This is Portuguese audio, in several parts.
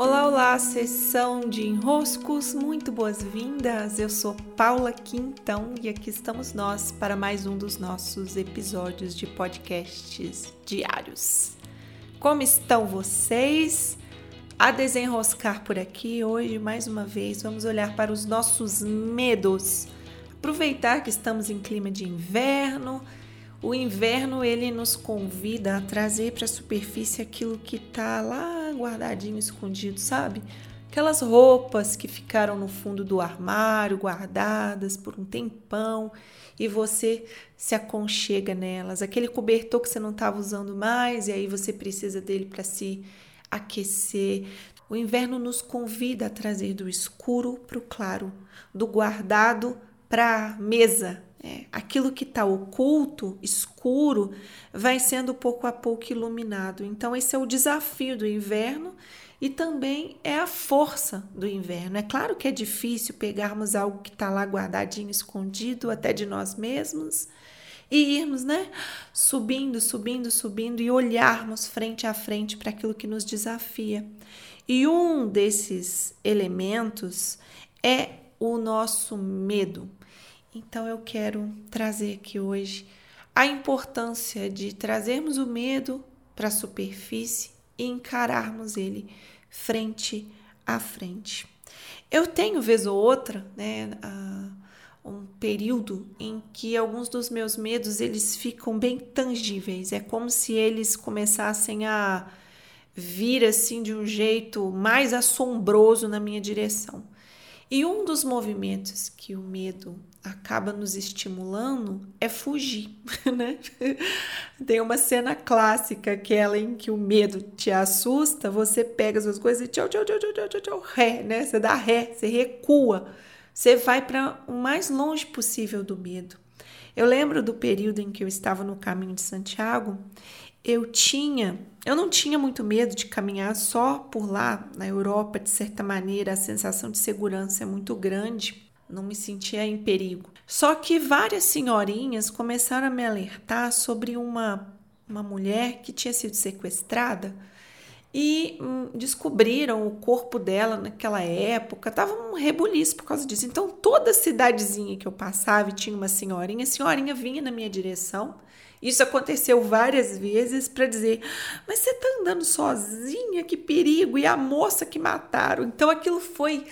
Olá, olá, sessão de enroscos, muito boas-vindas. Eu sou Paula Quintão e aqui estamos nós para mais um dos nossos episódios de podcasts diários. Como estão vocês? A desenroscar por aqui, hoje mais uma vez vamos olhar para os nossos medos. Aproveitar que estamos em clima de inverno, o inverno ele nos convida a trazer para a superfície aquilo que está lá guardadinho, escondido, sabe? Aquelas roupas que ficaram no fundo do armário, guardadas por um tempão, e você se aconchega nelas. Aquele cobertor que você não estava usando mais, e aí você precisa dele para se aquecer. O inverno nos convida a trazer do escuro para o claro, do guardado para a mesa, é, aquilo que está oculto, escuro, vai sendo pouco a pouco iluminado. Então, esse é o desafio do inverno e também é a força do inverno. É claro que é difícil pegarmos algo que está lá guardadinho, escondido até de nós mesmos e irmos, né, subindo, subindo, subindo e olharmos frente a frente para aquilo que nos desafia. E um desses elementos é o nosso medo. Então eu quero trazer aqui hoje a importância de trazermos o medo para a superfície e encararmos ele frente a frente. Eu tenho, vez ou outra, né, um período em que alguns dos meus medos eles ficam bem tangíveis. É como se eles começassem a vir assim de um jeito mais assombroso na minha direção. E um dos movimentos que o medo acaba nos estimulando é fugir, né? Tem uma cena clássica, aquela em que o medo te assusta, você pega as suas coisas e tchau, tchau, tchau, tchau, tchau, tchau, ré, né? Você dá ré, você recua, você vai para o mais longe possível do medo. Eu lembro do período em que eu estava no caminho de Santiago, eu tinha, eu não tinha muito medo de caminhar só por lá, na Europa, de certa maneira, a sensação de segurança é muito grande não me sentia em perigo. Só que várias senhorinhas começaram a me alertar sobre uma, uma mulher que tinha sido sequestrada e hum, descobriram o corpo dela naquela época. Tava um rebuliço por causa disso. Então, toda cidadezinha que eu passava e tinha uma senhorinha, a senhorinha vinha na minha direção. Isso aconteceu várias vezes para dizer: Mas você tá andando sozinha? Que perigo! E a moça que mataram. Então, aquilo foi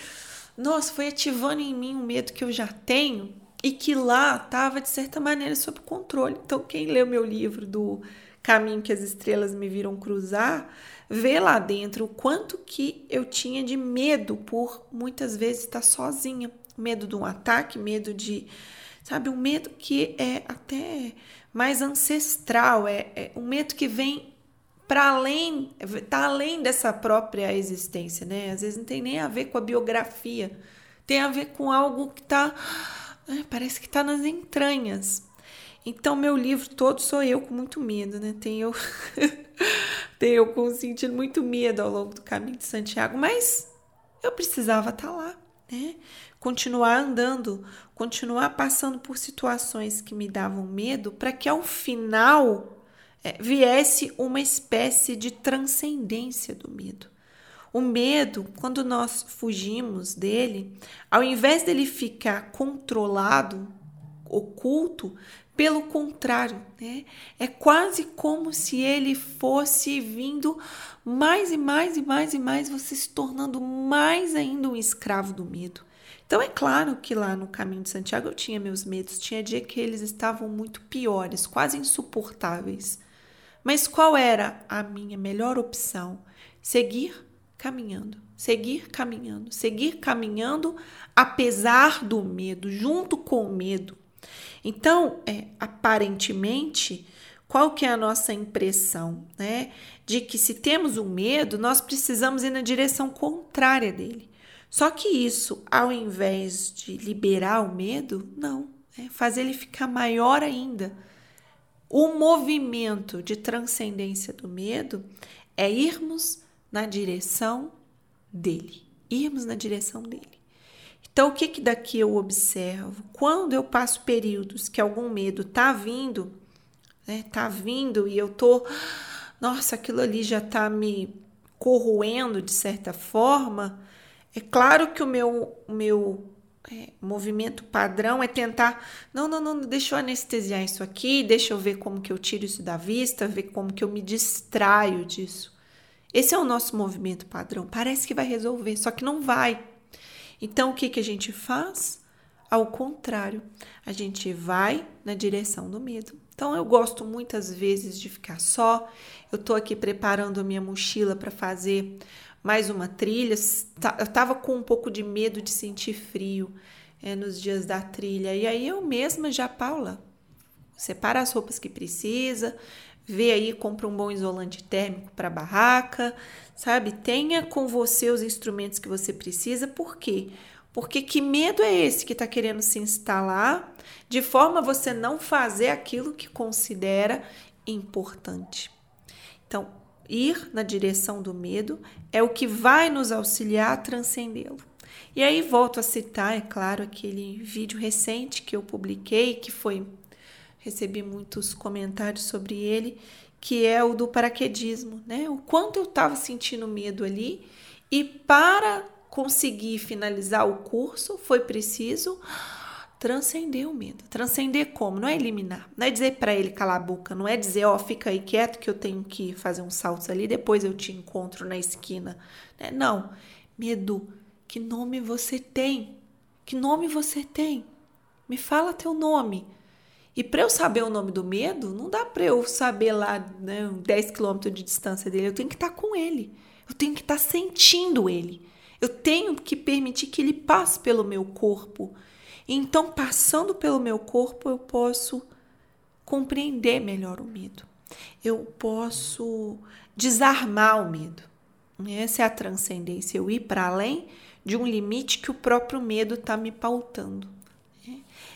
nossa, foi ativando em mim um medo que eu já tenho e que lá estava, de certa maneira, sob controle. Então, quem leu meu livro do Caminho que as Estrelas Me Viram Cruzar, vê lá dentro o quanto que eu tinha de medo por muitas vezes estar sozinha. Medo de um ataque, medo de. Sabe, um medo que é até mais ancestral, é, é um medo que vem para além, tá além dessa própria existência, né? Às vezes não tem nem a ver com a biografia, tem a ver com algo que tá, parece que tá nas entranhas. Então, meu livro todo sou eu com muito medo, né? Tem eu, tem eu com sentindo muito medo ao longo do caminho de Santiago, mas eu precisava estar tá lá, né? Continuar andando, continuar passando por situações que me davam medo, para que ao final é, viesse uma espécie de transcendência do medo. O medo, quando nós fugimos dele, ao invés dele ficar controlado, oculto, pelo contrário, né? é quase como se ele fosse vindo mais e mais e mais e mais, você se tornando mais ainda um escravo do medo. Então é claro que lá no caminho de Santiago eu tinha meus medos, tinha dia que eles estavam muito piores, quase insuportáveis. Mas qual era a minha melhor opção? Seguir caminhando, seguir caminhando, seguir caminhando apesar do medo, junto com o medo. Então, é, aparentemente, qual que é a nossa impressão, né? De que se temos um medo, nós precisamos ir na direção contrária dele. Só que isso, ao invés de liberar o medo, não, é fazer ele ficar maior ainda o movimento de transcendência do medo é irmos na direção dele, irmos na direção dele. Então, o que, que daqui eu observo? Quando eu passo períodos que algum medo tá vindo, né, tá vindo e eu tô, nossa, aquilo ali já tá me corroendo de certa forma, é claro que o meu, o meu é, movimento padrão é tentar, não, não, não, deixa eu anestesiar isso aqui, deixa eu ver como que eu tiro isso da vista, ver como que eu me distraio disso. Esse é o nosso movimento padrão. Parece que vai resolver, só que não vai. Então, o que, que a gente faz? Ao contrário, a gente vai na direção do medo. Então, eu gosto muitas vezes de ficar só. Eu tô aqui preparando a minha mochila para fazer mais uma trilha. Eu tava com um pouco de medo de sentir frio é, nos dias da trilha. E aí eu mesma já, Paula, separa as roupas que precisa, vê aí, compra um bom isolante térmico para barraca, sabe? Tenha com você os instrumentos que você precisa, por quê? Porque que medo é esse que está querendo se instalar de forma a você não fazer aquilo que considera importante? Então, ir na direção do medo é o que vai nos auxiliar a transcendê-lo. E aí volto a citar, é claro, aquele vídeo recente que eu publiquei, que foi recebi muitos comentários sobre ele, que é o do paraquedismo, né? O quanto eu estava sentindo medo ali e para conseguir finalizar o curso foi preciso transcender o medo. Transcender como? Não é eliminar, não é dizer para ele calar a boca, não é dizer, ó, oh, fica aí quieto que eu tenho que fazer uns saltos ali, depois eu te encontro na esquina. Né? Não. Medo, que nome você tem? Que nome você tem? Me fala teu nome. E para eu saber o nome do medo, não dá para eu saber lá né, 10 quilômetros de distância dele. Eu tenho que estar tá com ele. Eu tenho que estar tá sentindo ele. Eu tenho que permitir que ele passe pelo meu corpo. Então, passando pelo meu corpo, eu posso compreender melhor o medo. Eu posso desarmar o medo. Essa é a transcendência, eu ir para além de um limite que o próprio medo está me pautando.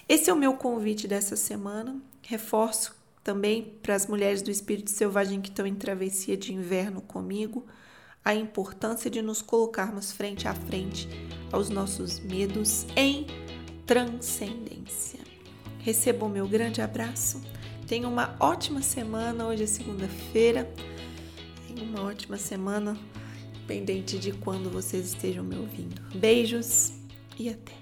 Esse é o meu convite dessa semana. Reforço também para as mulheres do espírito selvagem que estão em travessia de inverno comigo a importância de nos colocarmos frente a frente aos nossos medos em transcendência. Receba o meu grande abraço. Tenha uma ótima semana. Hoje é segunda-feira. Tenha uma ótima semana, pendente de quando vocês estejam me ouvindo. Beijos e até!